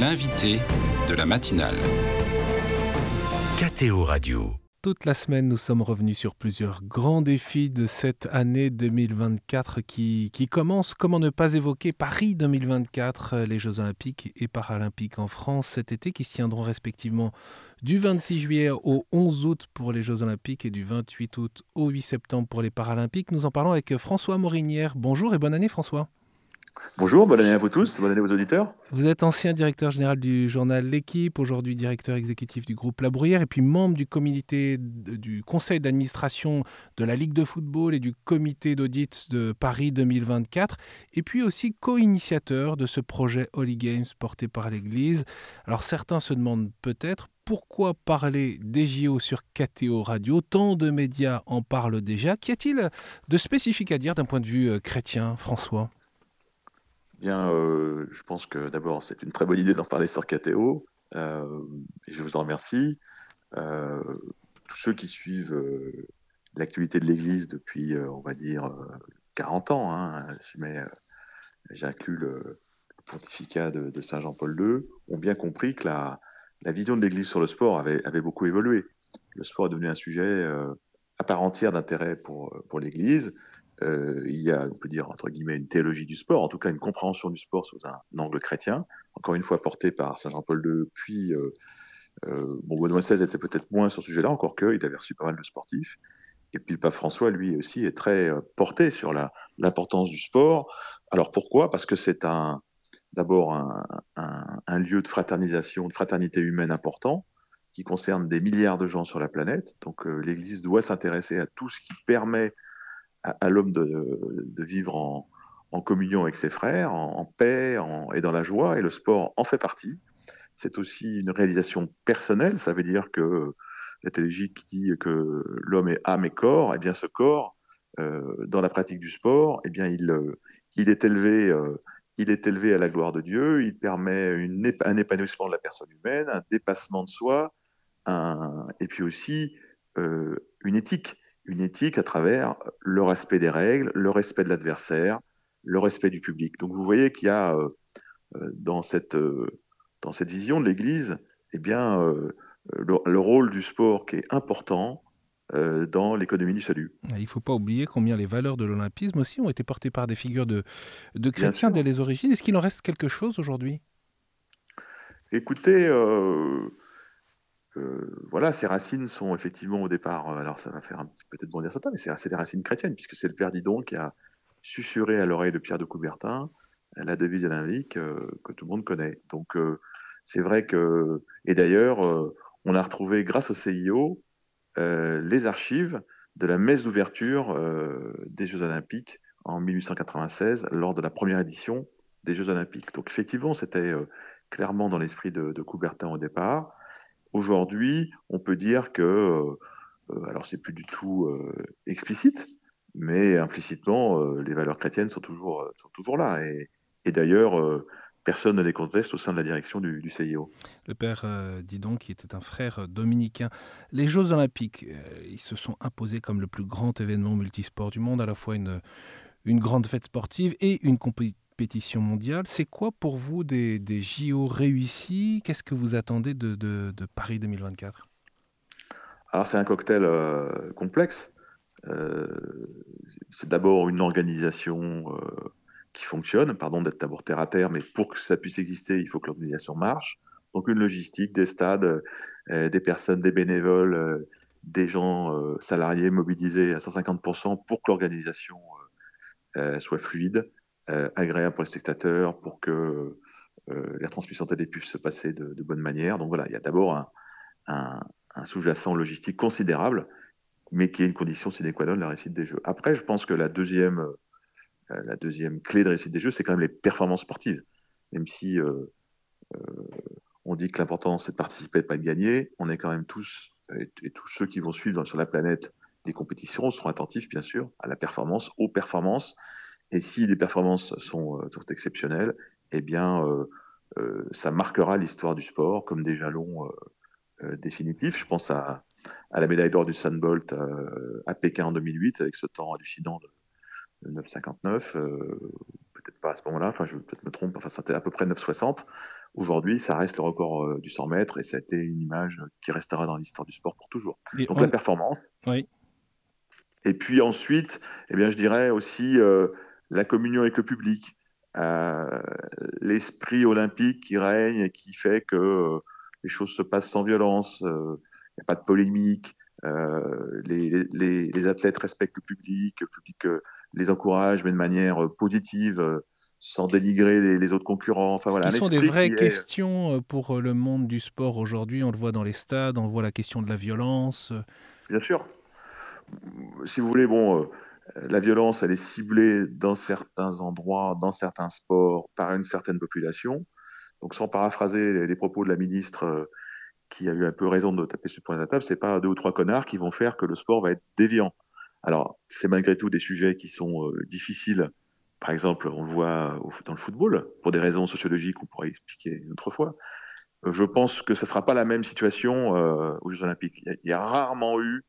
L'invité de la matinale. KTO Radio. Toute la semaine, nous sommes revenus sur plusieurs grands défis de cette année 2024 qui, qui commence. Comment ne pas évoquer Paris 2024, les Jeux Olympiques et Paralympiques en France cet été qui se tiendront respectivement du 26 juillet au 11 août pour les Jeux Olympiques et du 28 août au 8 septembre pour les Paralympiques. Nous en parlons avec François Morinière. Bonjour et bonne année François. Bonjour, bonne année à vous tous, bonne année aux auditeurs. Vous êtes ancien directeur général du journal L'équipe, aujourd'hui directeur exécutif du groupe La Bruyère et puis membre du comité du conseil d'administration de la Ligue de football et du comité d'audit de Paris 2024 et puis aussi co-initiateur de ce projet Holy Games porté par l'Église. Alors certains se demandent peut-être pourquoi parler des JO sur KTO Radio? Tant de médias en parlent déjà. Qu'y a-t-il de spécifique à dire d'un point de vue euh, chrétien, François? Bien, euh, je pense que d'abord, c'est une très bonne idée d'en parler sur KTO. Euh, je vous en remercie. Euh, tous ceux qui suivent l'actualité de l'Église depuis, on va dire, 40 ans, hein, j'inclus le pontificat de, Saint Jean-Paul II, ont bien compris que la, vision de l'Église sur le sport avait, beaucoup évolué. Le sport est devenu un sujet à part entière d'intérêt pour l'Église euh, il y a, on peut dire, entre guillemets, une théologie du sport, en tout cas une compréhension du sport sous un, angle chrétien, encore une fois porté par Saint Jean-Paul II, puis euh, euh, bon, Benoît XVI était peut-être moins sur ce sujet-là, encore qu'il avait reçu pas mal de sportifs. Et puis le pape François, lui aussi, est très euh, porté sur l'importance du sport. Alors pourquoi? Parce que c'est d'abord un, lieu de fraternisation, de fraternité humaine important, qui concerne des milliards de gens sur la planète. Donc euh, l'Église doit s'intéresser à tout ce qui permet à, l'homme de, vivre en, communion avec ses frères, en, paix et dans la joie, et le sport en fait partie. C'est aussi une réalisation personnelle, ça veut dire que la théologie qui dit que l'homme est âme et corps, et eh bien ce corps, euh, dans la pratique du sport, eh bien il, il est élevé, euh, il est élevé à la gloire de Dieu, il permet un épanouissement de la personne humaine, un dépassement de soi, et puis aussi euh, une éthique une éthique à travers le respect des règles, le respect de l'adversaire, le respect du public. Donc vous voyez qu'il y a euh, euh, dans, cette, euh, dans cette vision de l'Église, eh bien, euh, le, le, rôle du sport qui est important dans l'économie du salut. Il ne faut pas oublier combien les valeurs de l'olympisme aussi ont été portées par des figures de, de chrétiens dès les origines. Est-ce qu'il en reste quelque chose aujourd'hui? Écoutez, voilà, ces racines sont effectivement au départ, euh, alors ça va faire peut-être bondir certains, mais c'est des racines chrétiennes, puisque c'est le père Didon qui a susurré à l'oreille de Pierre de Coubertin la devise olympique euh, que tout le monde connaît. Donc euh, c'est vrai que, et d'ailleurs, on a retrouvé grâce au CIO les archives de la messe d'ouverture des Jeux olympiques en 1896 lors de la première édition des Jeux olympiques. Donc effectivement, c'était clairement dans l'esprit de Coubertin au départ. Aujourd'hui, on peut dire que, euh, alors c'est plus du tout euh, explicite, mais implicitement, euh, les valeurs chrétiennes sont toujours, sont toujours là. Et, d'ailleurs, personne ne les conteste au sein de la direction du, CIO. Le père euh, Didon, qui était un frère dominicain. Les Jeux olympiques, euh, ils se sont imposés comme le plus grand événement multisport du monde, à la fois une, une grande fête sportive et une compétition mondiale. C'est quoi pour vous des, JO réussis? Qu'est-ce que vous attendez de, Paris 2024 Alors c'est un cocktail euh, complexe. Euh, c'est d'abord une organisation euh, qui fonctionne, pardon d'être d'abord terre à terre, mais pour que ça puisse exister, il faut que l'organisation marche. Donc une logistique, des stades, des personnes, des bénévoles, des gens salariés mobilisés à 150% pour que l'organisation soit fluide euh, agréable pour les spectateurs, pour que euh, la transmission télé puisse se passer de, bonne manière. Donc voilà, il y a d'abord un, sous-jacent logistique considérable, mais qui est une condition sine qua non de la réussite des jeux. Après, je pense que la deuxième, euh, la deuxième clé de réussite des jeux, c'est quand même les performances sportives. Même si euh, euh, on dit que l'important c'est de participer et pas de gagner, on est quand même tous, et, tous ceux qui vont suivre sur la planète les compétitions seront attentifs, bien sûr, à la performance, aux performances, et si les performances sont, euh, sont exceptionnelles, eh bien, euh, euh, ça marquera l'histoire du sport comme des jalons euh, définitifs. Je pense à, à la médaille d'or du Sandbolt euh, à Pékin en 2008 avec ce temps hallucinant de, de 9,59. peut-être pas à ce moment-là, enfin, je peut-être me trompe, enfin, c'était à peu près 9,60 Aujourd'hui, ça reste le record du 100 mètres et ça a été une image qui restera dans l'histoire du sport pour toujours. Donc la performance. Oui. Et puis ensuite, eh bien, je dirais aussi la communion avec le public, l'esprit olympique qui règne et qui fait que les choses se passent sans violence, il n'y a pas de polémique, euh, les, les, les, athlètes respectent le public, le public euh, les encourage, mais de manière euh, positive, sans dénigrer les, les, autres concurrents. Enfin, voilà, Ce sont des vraies questions pour le monde du sport aujourd'hui. On le voit dans les stades, on voit la question de la violence. Bien sûr. Si vous voulez, bon, la violence, elle est ciblée dans certains endroits, dans certains sports, par une certaine population. Donc, sans paraphraser les, propos de la ministre qui a eu un peu raison de taper sur point de la table, c'est pas deux ou trois connards qui vont faire que le sport va être déviant. Alors, c'est malgré tout des sujets qui sont euh, difficiles. Par exemple, on le voit dans le football, pour des raisons sociologiques, on pourrait expliquer une autre fois. Euh, je pense que ce ne sera pas la même situation euh, aux Jeux Olympiques. Il y, a, rarement eu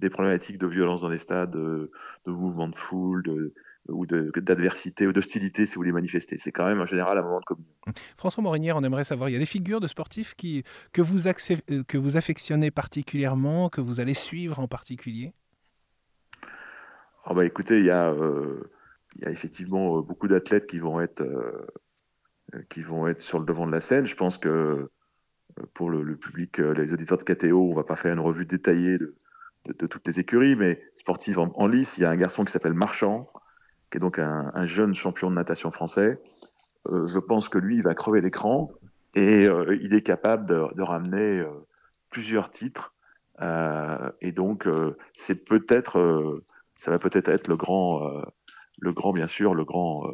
des problématiques de violence dans les stades, de, de mouvements de foule, de, ou d'adversité ou d'hostilité si vous voulez manifester. C'est quand même en général un moment de communion. François Morinière, on aimerait savoir, il y a des figures de sportifs qui, que, vous euh, que vous affectionnez particulièrement, que vous allez suivre en particulier? Oh bah Écoutez, il y, a, euh, il y a effectivement euh, beaucoup d'athlètes qui, vont être, qui vont être sur le devant de la scène. Je pense que pour le, public, les auditeurs de KTO, on ne va pas faire une revue détaillée de, de, toutes les écuries, mais sportives en, lice, il y a un garçon qui s'appelle Marchand, qui est donc un, jeune champion de natation français. Euh, je pense que lui, il va crever l'écran et euh, il est capable de, ramener euh, plusieurs titres. et donc, c'est peut-être, ça va peut-être être le grand, le grand, bien sûr, le grand,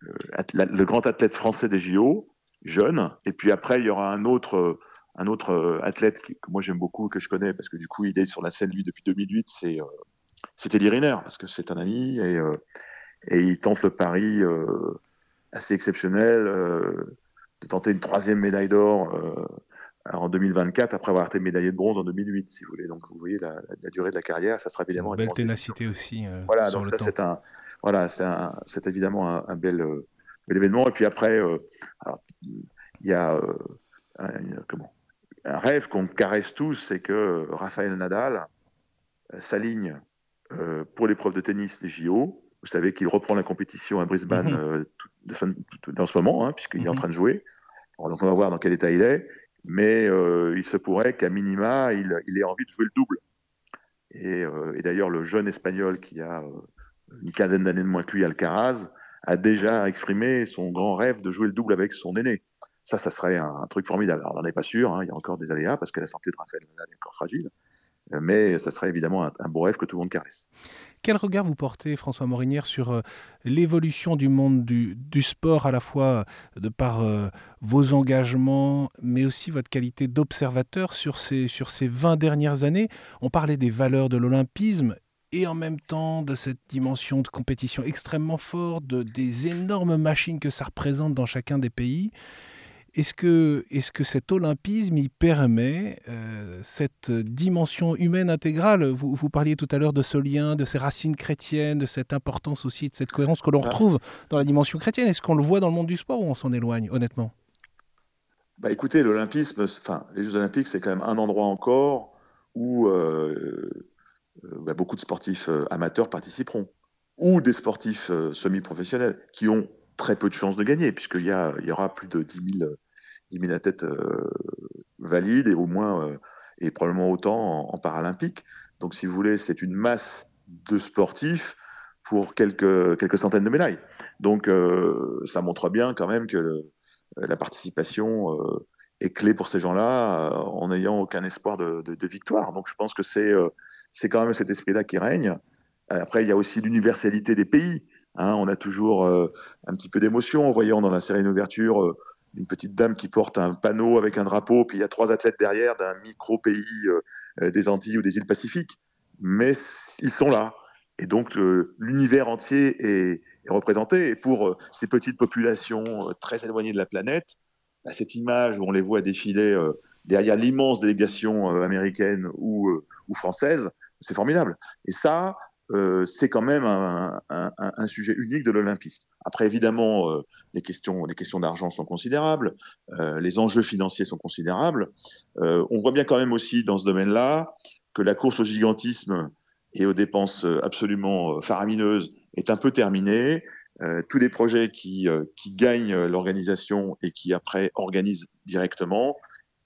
le grand athlète français des JO, jeune. Et puis après, il y aura un autre un autre athlète que moi j'aime beaucoup, que je connais, parce que du coup il est sur la scène lui depuis 2008, c'est c'était Riner, parce que c'est un ami, et, euh, et, il tente le pari euh, assez exceptionnel euh, de tenter une troisième médaille d'or en 2024 après avoir été médaillé de bronze en 2008, si vous voulez. Donc vous voyez la, durée de la carrière, ça sera évidemment une belle ténacité aussi. voilà, donc ça c'est un, voilà, c'est évidemment un, bel, événement. Et puis après, il y a comment, un rêve qu'on caresse tous, c'est que Raphaël Nadal s'aligne euh, pour l'épreuve de tennis des JO. Vous savez qu'il reprend la compétition à Brisbane mhm. euh, en ce moment, hein, puisqu'il est en mhm. train de jouer. donc on va voir dans quel état il est. Mais euh, il se pourrait qu'à minima, il, ait envie de jouer le double. Et, d'ailleurs, le jeune espagnol qui a une quinzaine d'années de moins que lui, Alcaraz, a déjà exprimé son grand rêve de jouer le double avec son aîné. Ça, ça serait un, truc formidable. Alors, on n'en est pas sûr, hein, il y a encore des aléas parce que la santé de Raphaël est encore fragile mais ça serait évidemment un, beau rêve que tout le monde caresse. Quel regard vous portez, François Morinière, sur euh, l'évolution du monde du, sport, à la fois euh, de par euh, vos engagements, mais aussi votre qualité d'observateur sur ces, sur ces 20 dernières années? On parlait des valeurs de l'olympisme et en même temps de cette dimension de compétition extrêmement forte, de, des énormes machines que ça représente dans chacun des pays. Est-ce que, est que cet olympisme y permet euh, cette dimension humaine intégrale? Vous, vous, parliez tout à l'heure de ce lien, de ces racines chrétiennes, de cette importance aussi, de cette cohérence que l'on retrouve dans la dimension chrétienne. Est-ce qu'on le voit dans le monde du sport ou on s'en éloigne, honnêtement? Bah Écoutez, l'olympisme, enfin, les Jeux olympiques, c'est quand même un endroit encore où euh, euh, bah, beaucoup de sportifs amateurs participeront, ou des sportifs semi-professionnels qui ont très peu de chances de gagner, puisqu'il y, a, il y aura plus de 10 000, 10 athlètes euh, valides et au moins, euh, et probablement autant en, paralympique. Donc, si vous voulez, c'est une masse de sportifs pour quelques, quelques centaines de médailles. Donc, euh, ça montre bien quand même que la participation est clé pour ces gens-là en n'ayant aucun espoir de, victoire. Donc, je pense que c'est c'est quand même cet esprit-là qui règne. Après, il y a aussi l'universalité des pays. Hein, on a toujours un petit peu d'émotion en voyant dans la série d'ouverture une petite dame qui porte un panneau avec un drapeau, puis il y a trois athlètes derrière d'un micro-pays euh, des Antilles ou des îles Pacifiques. Mais ils sont là. Et donc l'univers entier est, représenté. Et pour ces petites populations très éloignées de la planète, bah, cette image où on les voit défiler derrière l'immense délégation américaine ou, ou française, c'est formidable. Et ça, euh, c'est quand même un, sujet unique de l'olympisme. Après, évidemment, euh, les questions, les questions d'argent sont considérables, euh, les enjeux financiers sont considérables. Euh, on voit bien quand même aussi dans ce domaine-là que la course au gigantisme et aux dépenses absolument faramineuses est un peu terminée. tous les projets qui, qui gagnent l'organisation et qui après organisent directement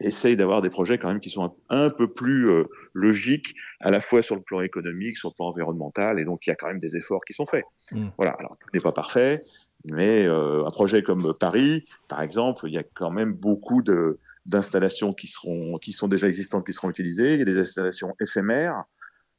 essayent d'avoir des projets quand même qui sont un, peu plus logiques, à la fois sur le plan économique, sur le plan environnemental, et donc il y a quand même des efforts qui sont faits. Mmh. Voilà, alors tout n'est pas parfait, mais euh, un projet comme Paris, par exemple, il y a quand même beaucoup de d'installations qui seront qui sont déjà existantes qui seront utilisées. Il y a des installations éphémères,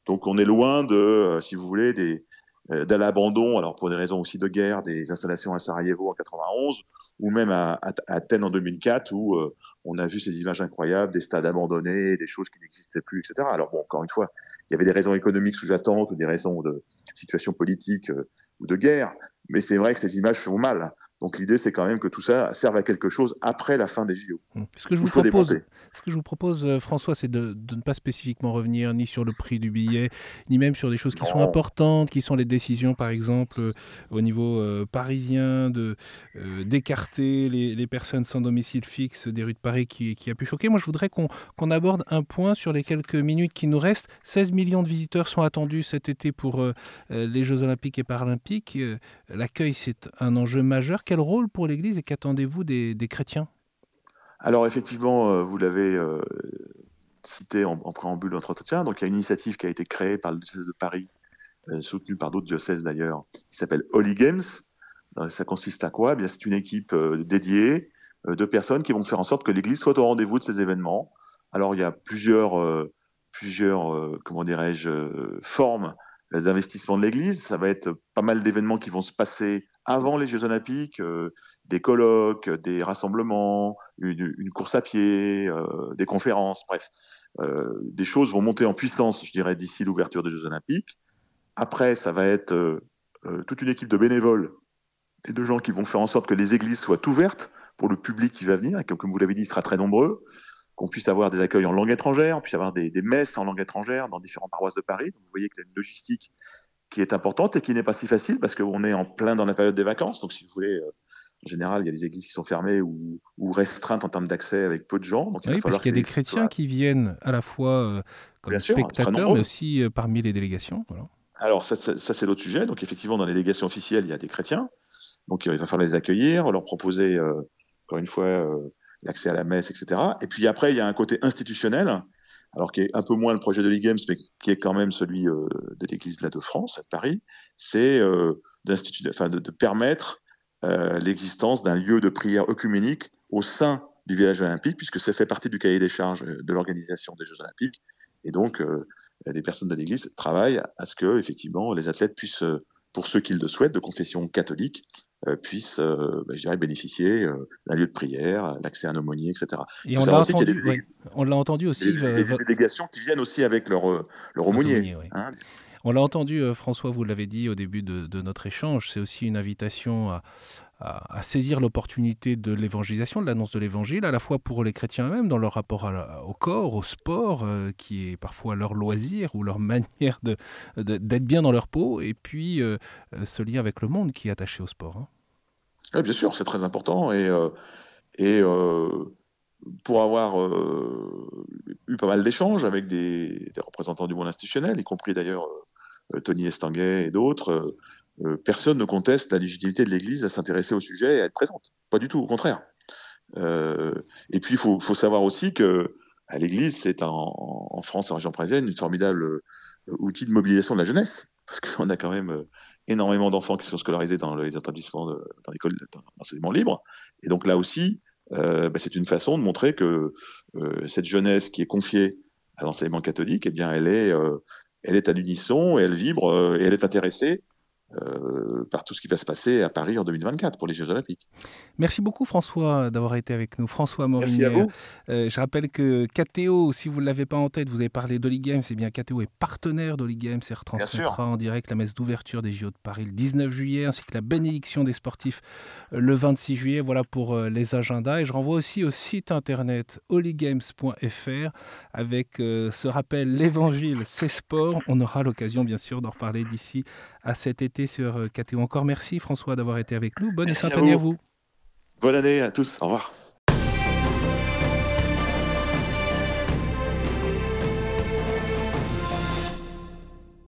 donc on est loin de, euh, si vous voulez, des euh, de l'abandon. Alors pour des raisons aussi de guerre, des installations à Sarajevo en 91 ou même à, Athènes en 2004 où on a vu ces images incroyables des stades abandonnés, des choses qui n'existaient plus, etc. Alors bon, encore une fois, il y avait des raisons économiques sous-jacentes ou des raisons de situation politique ou de guerre, mais c'est vrai que ces images font mal. Donc l'idée, c'est quand même que tout ça serve à quelque chose après la fin des JO. Mmh. Ce que je vous propose, ce que je vous propose, euh, François, c'est de, ne pas spécifiquement revenir ni sur le prix du billet, ni même sur des choses qui sont importantes, qui sont les décisions, par exemple, euh, au niveau euh, parisien, de d'écarter les, personnes sans domicile fixe des rues de Paris, qui, a pu choquer. Moi, je voudrais qu'on aborde un point sur les quelques minutes qui nous restent. 16 millions de visiteurs sont attendus cet été pour les Jeux Olympiques et Paralympiques. L'accueil, c'est un enjeu majeur quel rôle pour l'Église et qu'attendez-vous des, chrétiens? Alors effectivement, euh, vous l'avez euh, cité en, préambule de notre donc il y a une initiative qui a été créée par le diocèse de Paris, euh, soutenue par d'autres diocèses d'ailleurs, qui s'appelle Holy Games. ça consiste à quoi? Eh C'est une équipe dédiée de personnes qui vont faire en sorte que l'Église soit au rendez-vous de ces événements. Alors il y a plusieurs, plusieurs comment dirais-je, formes d'investissement de l'Église. Ça va être pas mal d'événements qui vont se passer avant les Jeux Olympiques, euh, des colloques, des rassemblements, une, course à pied, euh, des conférences, bref. Euh, des choses vont monter en puissance, je dirais, d'ici l'ouverture des Jeux Olympiques. Après, ça va être toute une équipe de bénévoles et de gens qui vont faire en sorte que les églises soient ouvertes pour le public qui va venir, et comme vous l'avez dit, il sera très nombreux, qu'on puisse avoir des accueils en langue étrangère, on puisse avoir des, des messes en langue étrangère dans différentes paroisses de Paris. Donc, vous voyez qu'il y a une logistique qui est importante et qui n'est pas si facile parce qu'on est en plein dans la période des vacances. Donc, si vous voulez, euh, en général, il y a des églises qui sont fermées ou, restreintes en termes d'accès avec peu de gens. Donc, oui, parce qu'il y a des chrétiens qui viennent à la fois euh, comme spectateurs, mais aussi euh, parmi les délégations. Alors, ça, c'est l'autre sujet. Donc, effectivement, dans les délégations officielles, il y a des chrétiens. Donc, il va falloir les accueillir, leur proposer, encore une fois, l'accès à la messe, etc. Et puis après, il y a un côté institutionnel alors qui est un peu moins le projet de l'IGAMS, mais qui est quand même celui euh, de l'Église de France, à Paris, c'est euh, enfin, de, permettre euh, l'existence d'un lieu de prière œcuménique au sein du village olympique, puisque ça fait partie du cahier des charges de l'organisation des Jeux olympiques. Et donc, des personnes de l'Église travaillent à ce que, effectivement, les athlètes puissent, pour ceux qui le souhaitent, de confession catholique, euh, puissent, euh, bah, je dirais, bénéficier euh, d'un lieu de prière, l'accès à un aumônier, etc. Et on l'a entendu, on l'a entendu aussi. Des, des, délégations qui viennent aussi avec leur, leur aumônier. Hein. On l'a entendu, François, vous l'avez dit au début de, de notre échange, c'est aussi une invitation à, à, saisir l'opportunité de l'évangélisation, de l'annonce de l'évangile, à la fois pour les chrétiens eux-mêmes, dans leur rapport au corps, au sport, euh, qui est parfois leur loisir ou leur manière d'être bien dans leur peau, et puis euh, euh, ce lien avec le monde qui est attaché au sport. Hein. Bien sûr, c'est très important. Et, et pour avoir eu pas mal d'échanges avec des, des, représentants du monde institutionnel, y compris d'ailleurs Tony Estanguet et d'autres, euh, personne ne conteste la légitimité de l'Église à s'intéresser au sujet et à être présente. Pas du tout, au contraire. Euh, et puis, il faut, savoir aussi que l'Église, c'est en, France, en région parisienne, une formidable euh, outil de mobilisation de la jeunesse, parce qu'on a quand même énormément d'enfants qui sont scolarisés dans les établissements, de, d'enseignement libre. Et donc là aussi, bah, c'est une façon de montrer que cette jeunesse qui est confiée à l'enseignement catholique, eh bien, elle est, elle est à l'unisson elle vibre et elle est intéressée euh, par tout ce qui va se passer à Paris en 2024 pour les Jeux Olympiques. Merci beaucoup François d'avoir été avec nous. François Morinier. Euh, je rappelle que KTO, si vous ne l'avez pas en tête, vous avez parlé d'Oli Games, c'est bien KTO est partenaire d'Oli Games et retransmettra en direct la messe d'ouverture des JO de Paris le 19 juillet ainsi que la bénédiction des sportifs euh, le 26 juillet. Voilà pour les agendas. Et je renvoie aussi au site internet holygames.fr avec ce rappel l'évangile, c'est sport. On aura l'occasion bien sûr d'en reparler d'ici à cet été sur KTO. Encore merci François d'avoir été avec nous. Bonne Merci et à sainte année à vous. Bonne année à tous. Au revoir.